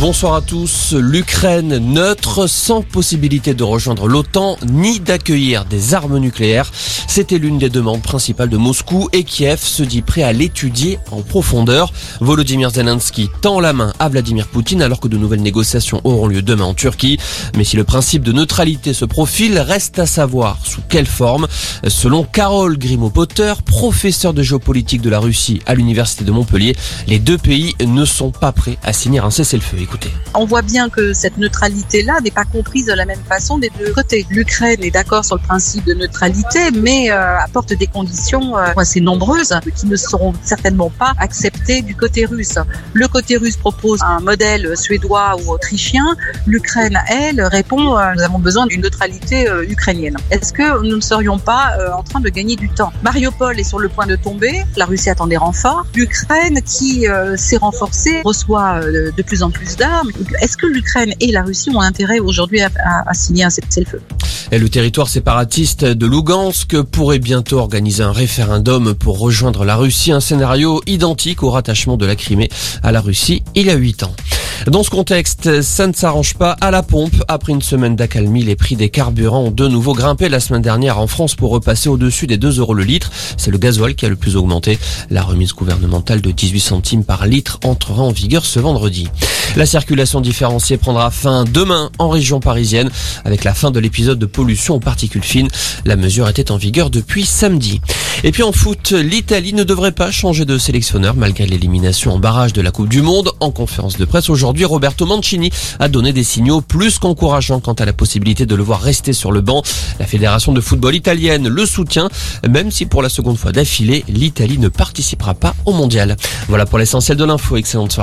Bonsoir à tous. L'Ukraine neutre, sans possibilité de rejoindre l'OTAN ni d'accueillir des armes nucléaires. C'était l'une des demandes principales de Moscou et Kiev se dit prêt à l'étudier en profondeur. Volodymyr Zelensky tend la main à Vladimir Poutine alors que de nouvelles négociations auront lieu demain en Turquie. Mais si le principe de neutralité se profile, reste à savoir sous quelle forme. Selon Carole Grimaud-Potter, professeur de géopolitique de la Russie à l'université de Montpellier, les deux pays ne sont pas prêts à signer un cessez-le-feu. On voit bien que cette neutralité-là n'est pas comprise de la même façon des deux côtés. L'Ukraine est d'accord sur le principe de neutralité, mais euh, apporte des conditions euh, assez nombreuses qui ne seront certainement pas acceptées du côté russe. Le côté russe propose un modèle suédois ou autrichien. L'Ukraine, elle, répond euh, nous avons besoin d'une neutralité ukrainienne. Est-ce que nous ne serions pas en train de gagner du temps? Mariupol est sur le point de tomber. La Russie attend des renforts. L'Ukraine, qui s'est renforcée, reçoit de plus en plus Est-ce que l'Ukraine et la Russie ont intérêt aujourd'hui à signer un cessez-le-feu? Et le territoire séparatiste de Lugansk pourrait bientôt organiser un référendum pour rejoindre la Russie, un scénario identique au rattachement de la Crimée à la Russie il y a 8 ans. Dans ce contexte, ça ne s'arrange pas à la pompe. Après une semaine d'accalmie, les prix des carburants ont de nouveau grimpé la semaine dernière en France pour repasser au-dessus des 2 euros le litre. C'est le gasoil qui a le plus augmenté. La remise gouvernementale de 18 centimes par litre entrera en vigueur ce vendredi. La circulation différenciée prendra fin demain en région parisienne avec la fin de l'épisode de pollution aux particules fines. La mesure était en vigueur depuis samedi. Et puis en foot, l'Italie ne devrait pas changer de sélectionneur malgré l'élimination en barrage de la Coupe du Monde. En conférence de presse aujourd'hui, Roberto Mancini a donné des signaux plus qu'encourageants quant à la possibilité de le voir rester sur le banc. La fédération de football italienne le soutient, même si pour la seconde fois d'affilée, l'Italie ne participera pas au mondial. Voilà pour l'essentiel de l'info. Excellente soirée.